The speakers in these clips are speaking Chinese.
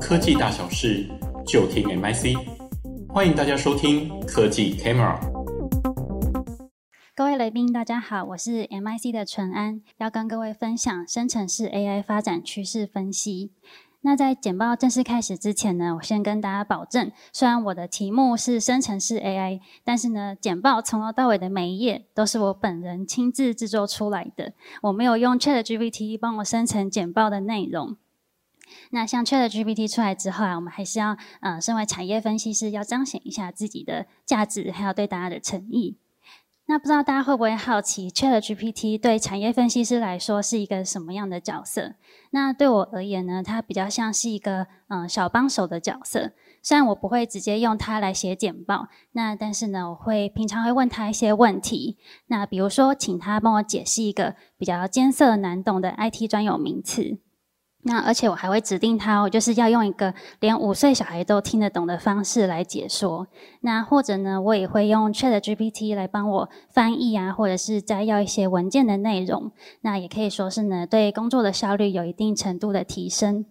科技大小事，就听 MIC。欢迎大家收听科技 Camera。各位来宾，大家好，我是 MIC 的淳安，要跟各位分享生成式 AI 发展趋势分析。那在简报正式开始之前呢，我先跟大家保证，虽然我的题目是生成式 AI，但是呢，简报从头到尾的每一页都是我本人亲自制作出来的，我没有用 ChatGPT 帮我生成简报的内容。那像 ChatGPT 出来之后啊，我们还是要，呃，身为产业分析师，要彰显一下自己的价值，还有对大家的诚意。那不知道大家会不会好奇，ChatGPT 对产业分析师来说是一个什么样的角色？那对我而言呢，它比较像是一个嗯小帮手的角色。虽然我不会直接用它来写简报，那但是呢，我会平常会问他一些问题。那比如说，请他帮我解释一个比较艰涩难懂的 IT 专有名词。那而且我还会指定他，我就是要用一个连五岁小孩都听得懂的方式来解说。那或者呢，我也会用 ChatGPT 来帮我翻译啊，或者是摘要一些文件的内容。那也可以说是呢，对工作的效率有一定程度的提升。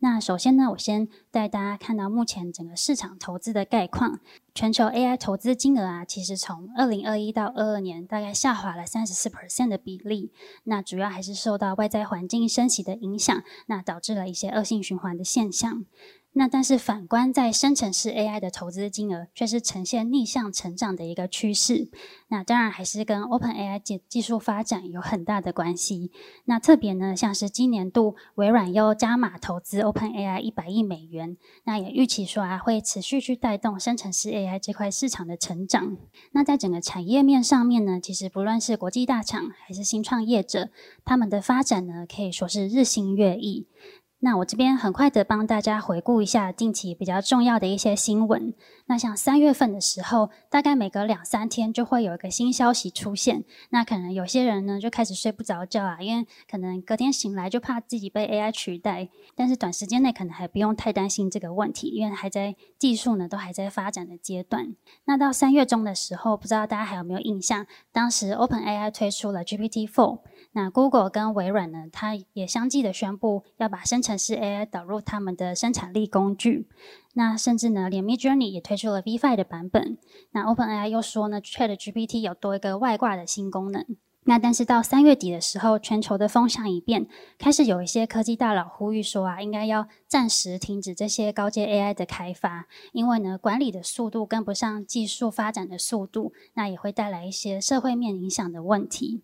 那首先呢，我先带大家看到目前整个市场投资的概况。全球 AI 投资金额啊，其实从二零二一到二二年大概下滑了三十四 percent 的比例。那主要还是受到外在环境升息的影响，那导致了一些恶性循环的现象。那但是反观在生成式 AI 的投资金额却是呈现逆向成长的一个趋势。那当然还是跟 OpenAI 技技术发展有很大的关系。那特别呢，像是今年度微软又加码投资 OpenAI 一百亿美元，那也预期说啊会持续去带动生成式 AI 这块市场的成长。那在整个产业面上面呢，其实不论是国际大厂还是新创业者，他们的发展呢可以说是日新月异。那我这边很快的帮大家回顾一下近期比较重要的一些新闻。那像三月份的时候，大概每隔两三天就会有一个新消息出现。那可能有些人呢就开始睡不着觉啊，因为可能隔天醒来就怕自己被 AI 取代。但是短时间内可能还不用太担心这个问题，因为还在技术呢都还在发展的阶段。那到三月中的时候，不知道大家还有没有印象？当时 OpenAI 推出了 GPT-4。那 Google 跟微软呢，它也相继的宣布要把生成式 AI 导入他们的生产力工具。那甚至呢，连 Midjourney 也推出了 V5 的版本。那 OpenAI 又说呢，ChatGPT 有多一个外挂的新功能。那但是到三月底的时候，全球的风向一变，开始有一些科技大佬呼吁说啊，应该要暂时停止这些高阶 AI 的开发，因为呢，管理的速度跟不上技术发展的速度，那也会带来一些社会面影响的问题。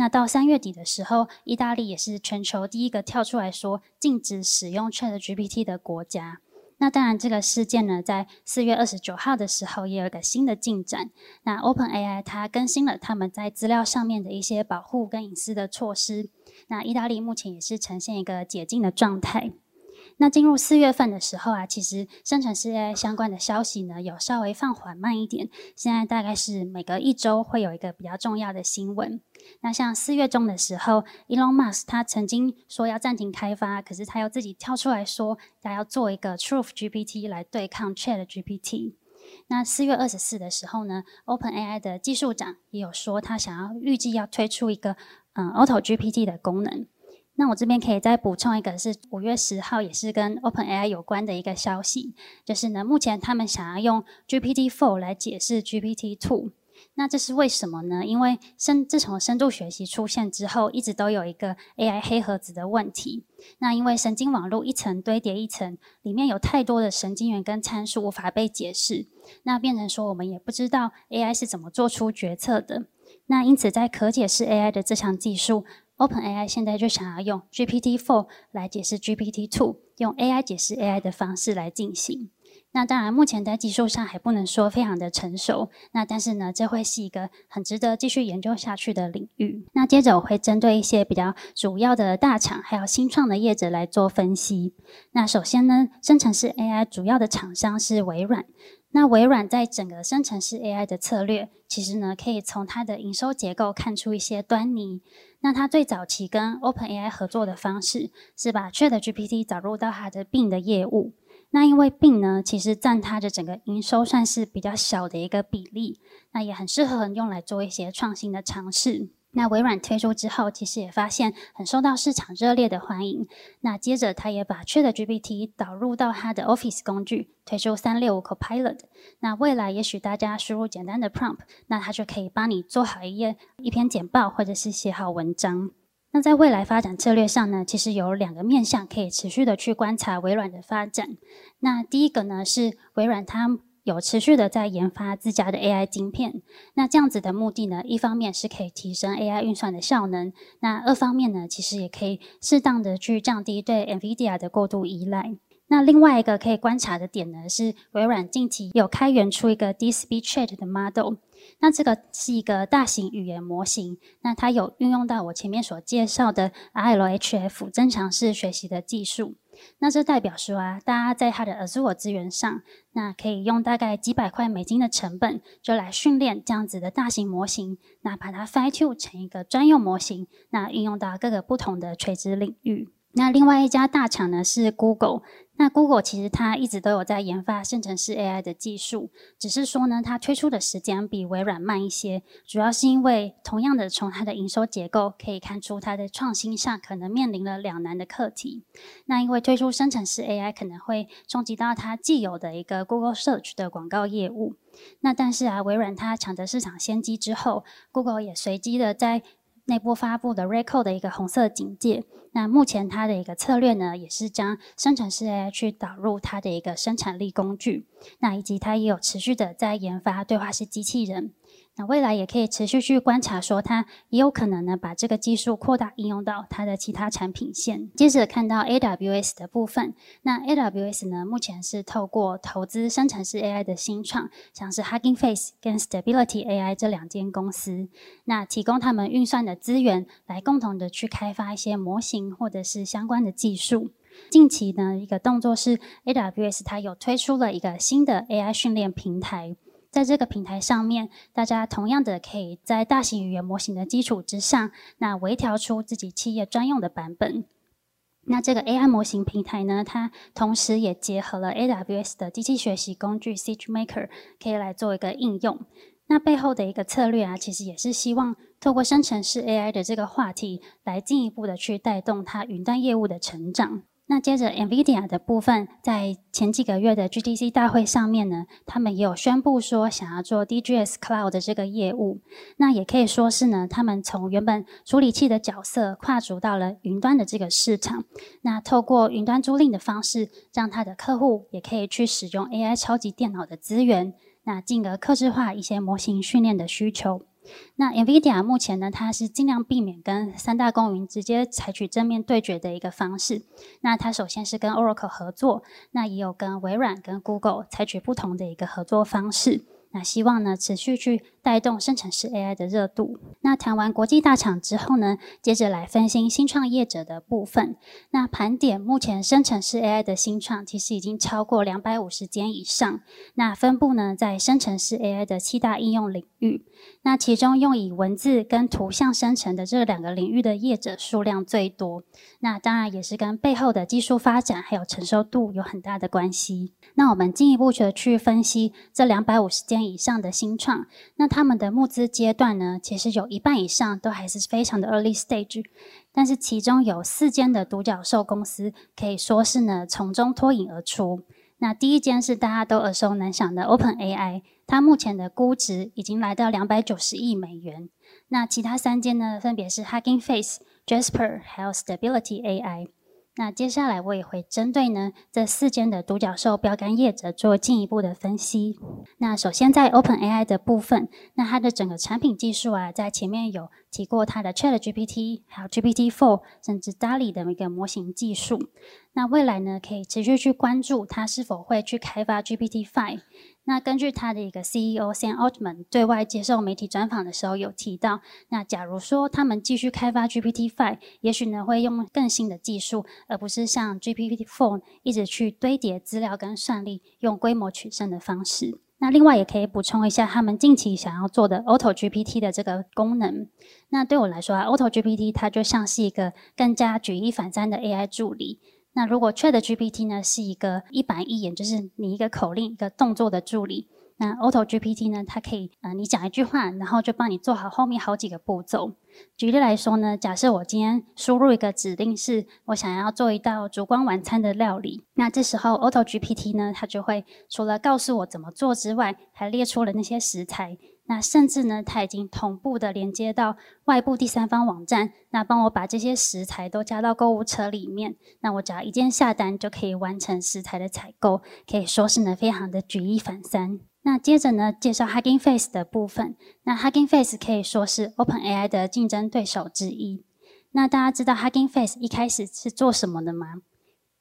那到三月底的时候，意大利也是全球第一个跳出来说禁止使用 ChatGPT 的国家。那当然，这个事件呢，在四月二十九号的时候也有一个新的进展。那 OpenAI 它更新了他们在资料上面的一些保护跟隐私的措施。那意大利目前也是呈现一个解禁的状态。那进入四月份的时候啊，其实生成式 AI 相关的消息呢，有稍微放缓慢一点。现在大概是每隔一周会有一个比较重要的新闻。那像四月中的时候，Elon Musk 他曾经说要暂停开发，可是他又自己跳出来说他要做一个 Truth GPT 来对抗 Chat GPT。那四月二十四的时候呢，OpenAI 的技术长也有说他想要预计要推出一个嗯 Auto GPT 的功能。那我这边可以再补充一个，是五月十号，也是跟 OpenAI 有关的一个消息，就是呢，目前他们想要用 GPT-4 来解释 GPT-2。那这是为什么呢？因为深自从深度学习出现之后，一直都有一个 AI 黑盒子的问题。那因为神经网络一层堆叠一层，里面有太多的神经元跟参数无法被解释，那变成说我们也不知道 AI 是怎么做出决策的。那因此，在可解释 AI 的这项技术。OpenAI 现在就想要用 GPT-4 来解释 GPT-2，用 AI 解释 AI 的方式来进行。那当然，目前在技术上还不能说非常的成熟。那但是呢，这会是一个很值得继续研究下去的领域。那接着我会针对一些比较主要的大厂还有新创的业者来做分析。那首先呢，生成式 AI 主要的厂商是微软。那微软在整个生成式 AI 的策略，其实呢，可以从它的营收结构看出一些端倪。那它最早期跟 OpenAI 合作的方式，是把 ChatGPT 导入到它的病的业务。那因为病呢，其实占它的整个营收算是比较小的一个比例，那也很适合用来做一些创新的尝试。那微软推出之后，其实也发现很受到市场热烈的欢迎。那接着，他也把 ChatGPT 导入到他的 Office 工具，推出三六五 Copilot。那未来也许大家输入简单的 prompt，那它就可以帮你做好一页一篇简报，或者是写好文章。那在未来发展策略上呢，其实有两个面向可以持续的去观察微软的发展。那第一个呢，是微软它。有持续的在研发自家的 AI 晶片，那这样子的目的呢，一方面是可以提升 AI 运算的效能，那二方面呢，其实也可以适当的去降低对 NVIDIA 的过度依赖。那另外一个可以观察的点呢，是微软近期有开源出一个 DSP Chat 的 model，那这个是一个大型语言模型，那它有运用到我前面所介绍的 RLHF 增强式学习的技术。那这代表说啊，大家在它的 Azure 资源上，那可以用大概几百块美金的成本，就来训练这样子的大型模型，那把它 fine tune 成一个专用模型，那运用到各个不同的垂直领域。那另外一家大厂呢是 Google。那 Google 其实它一直都有在研发生成式 AI 的技术，只是说呢，它推出的时间比微软慢一些，主要是因为同样的从它的营收结构可以看出，它在创新上可能面临了两难的课题。那因为推出生成式 AI 可能会冲击到它既有的一个 Google Search 的广告业务。那但是啊，微软它抢得市场先机之后，Google 也随机的在内部发布的 RECO 的一个红色警戒。那目前它的一个策略呢，也是将生成式 AI 去导入它的一个生产力工具。那以及它也有持续的在研发对话式机器人。那未来也可以持续去观察，说它也有可能呢，把这个技术扩大应用到它的其他产品线。接着看到 AWS 的部分，那 AWS 呢，目前是透过投资生成式 AI 的新创，像是 Hugging Face 跟 Stability AI 这两间公司，那提供他们运算的资源，来共同的去开发一些模型或者是相关的技术。近期呢，一个动作是 AWS 它有推出了一个新的 AI 训练平台。在这个平台上面，大家同样的可以在大型语言模型的基础之上，那微调出自己企业专用的版本。那这个 AI 模型平台呢，它同时也结合了 AWS 的机器学习工具 SageMaker，可以来做一个应用。那背后的一个策略啊，其实也是希望透过生成式 AI 的这个话题，来进一步的去带动它云端业务的成长。那接着，NVIDIA 的部分，在前几个月的 GTC 大会上面呢，他们也有宣布说想要做 DGS Cloud 的这个业务。那也可以说是呢，他们从原本处理器的角色跨足到了云端的这个市场。那透过云端租赁的方式，让他的客户也可以去使用 AI 超级电脑的资源，那进而客制化一些模型训练的需求。那 NVIDIA 目前呢，它是尽量避免跟三大公云直接采取正面对决的一个方式。那它首先是跟 Oracle 合作，那也有跟微软、跟 Google 采取不同的一个合作方式。那希望呢，持续去带动生成式 AI 的热度。那谈完国际大厂之后呢，接着来分析新创业者的部分。那盘点目前生成式 AI 的新创，其实已经超过两百五十间以上。那分布呢，在生成式 AI 的七大应用领域。那其中用以文字跟图像生成的这两个领域的业者数量最多。那当然也是跟背后的技术发展还有承受度有很大的关系。那我们进一步的去分析这两百五十间以上的新创，那他们的募资阶段呢，其实有一半以上都还是非常的 early stage，但是其中有四间的独角兽公司可以说是呢从中脱颖而出。那第一间是大家都耳熟能详的 OpenAI，它目前的估值已经来到两百九十亿美元。那其他三间呢，分别是 Hugging Face、Jasper 还有 Stability AI。那接下来我也会针对呢这四间的独角兽标杆业者做进一步的分析。那首先在 OpenAI 的部分，那它的整个产品技术啊，在前面有提过它的 ChatGPT，还有 GPT-4，甚至 DALL-E 的一个模型技术。那未来呢，可以持续去关注它是否会去开发 GPT-5。那根据他的一个 CEO Sam Altman 对外接受媒体专访的时候有提到，那假如说他们继续开发 GPT Five，也许呢会用更新的技术，而不是像 GPT Four 一直去堆叠资料跟算力，用规模取胜的方式。那另外也可以补充一下，他们近期想要做的 Auto GPT 的这个功能。那对我来说啊，Auto GPT 它就像是一个更加举一反三的 AI 助理。那如果 ChatGPT 呢是一个一板一眼，就是你一个口令一个动作的助理，那 Auto GPT 呢，它可以呃，你讲一句话，然后就帮你做好后面好几个步骤。举例来说呢，假设我今天输入一个指令是，我想要做一道烛光晚餐的料理，那这时候 Auto GPT 呢，它就会除了告诉我怎么做之外，还列出了那些食材。那甚至呢，它已经同步的连接到外部第三方网站，那帮我把这些食材都加到购物车里面。那我只要一键下单就可以完成食材的采购，可以说是呢非常的举一反三。那接着呢，介绍 Hugging Face 的部分。那 Hugging Face 可以说是 OpenAI 的竞争对手之一。那大家知道 Hugging Face 一开始是做什么的吗？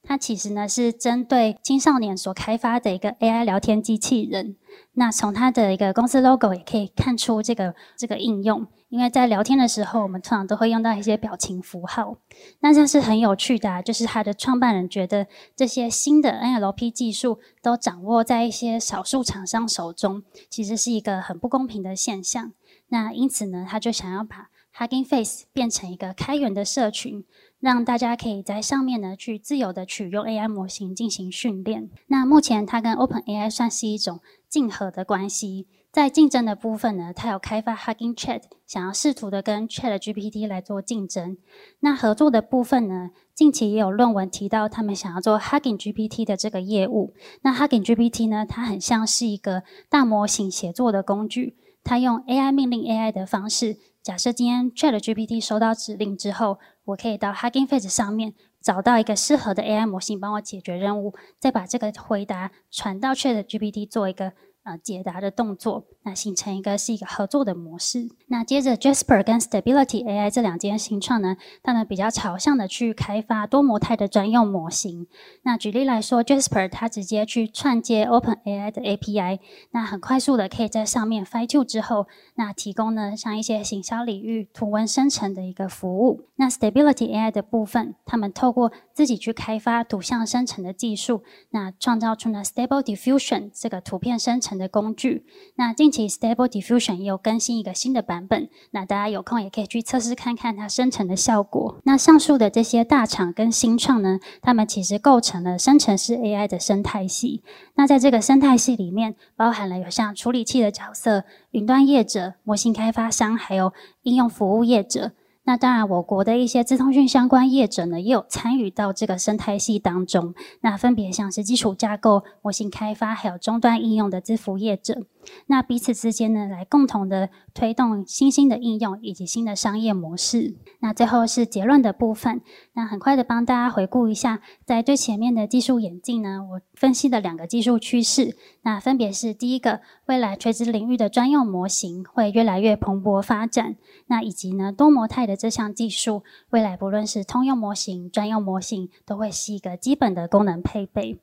它其实呢是针对青少年所开发的一个 AI 聊天机器人。那从它的一个公司 logo 也可以看出这个这个应用，因为在聊天的时候，我们通常都会用到一些表情符号。那这是很有趣的啊，就是它的创办人觉得这些新的 NLP 技术都掌握在一些少数厂商手中，其实是一个很不公平的现象。那因此呢，他就想要把 Hugging Face 变成一个开源的社群。让大家可以在上面呢去自由的取用 AI 模型进行训练。那目前它跟 OpenAI 算是一种竞合的关系。在竞争的部分呢，它有开发 Hugging Chat，想要试图的跟 ChatGPT 来做竞争。那合作的部分呢，近期也有论文提到他们想要做 Hugging GPT 的这个业务。那 Hugging GPT 呢，它很像是一个大模型协作的工具，它用 AI 命令 AI 的方式。假设今天 ChatGPT 收到指令之后，我可以到 Hugging Face 上面找到一个适合的 AI 模型，帮我解决任务，再把这个回答传到 ChatGPT 做一个。呃，解答的动作，那形成一个是一个合作的模式。那接着，Jasper 跟 Stability AI 这两间新创呢，他们比较朝向的去开发多模态的专用模型。那举例来说，Jasper 它直接去串接 OpenAI 的 API，那很快速的可以在上面 fine tune 之后，那提供呢像一些行销领域图文生成的一个服务。那 Stability AI 的部分，他们透过自己去开发图像生成的技术，那创造出呢 Stable Diffusion 这个图片生成。的工具，那近期 Stable Diffusion 也有更新一个新的版本，那大家有空也可以去测试看看它生成的效果。那上述的这些大厂跟新创呢，他们其实构成了生成式 AI 的生态系。那在这个生态系里面，包含了有像处理器的角色、云端业者、模型开发商，还有应用服务业者。那当然，我国的一些资通讯相关业者呢，也有参与到这个生态系当中。那分别像是基础架构、模型开发，还有终端应用的资服业者。那彼此之间呢，来共同的推动新兴的应用以及新的商业模式。那最后是结论的部分。那很快的帮大家回顾一下，在最前面的技术演进呢，我分析的两个技术趋势。那分别是第一个，未来垂直领域的专用模型会越来越蓬勃发展。那以及呢，多模态的这项技术，未来不论是通用模型、专用模型，都会是一个基本的功能配备。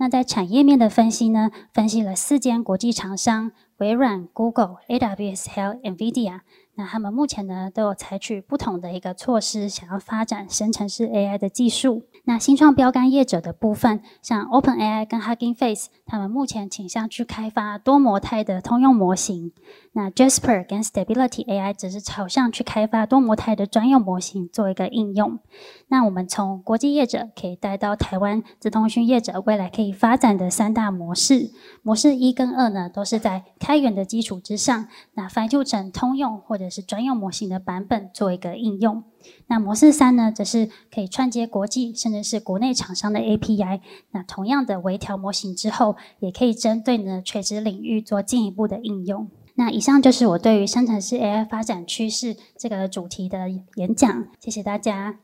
那在产业面的分析呢，分析了四间国际厂商：微软、Google、AWS 还有 NVIDIA。那他们目前呢，都有采取不同的一个措施，想要发展生成式 AI 的技术。那新创标杆业者的部分，像 OpenAI 跟 Hugging Face，他们目前倾向去开发多模态的通用模型。那 Jasper 跟 Stability AI 则是朝向去开发多模态的专用模型做一个应用。那我们从国际业者可以带到台湾资通讯业者未来可以发展的三大模式。模式一跟二呢，都是在开源的基础之上，那 fine tune 成通用或者是专用模型的版本做一个应用。那模式三呢，则是可以串接国际甚至是国内厂商的 API。那同样的微调模型之后，也可以针对呢垂直领域做进一步的应用。那以上就是我对于生成式 AI 发展趋势这个主题的演讲，谢谢大家。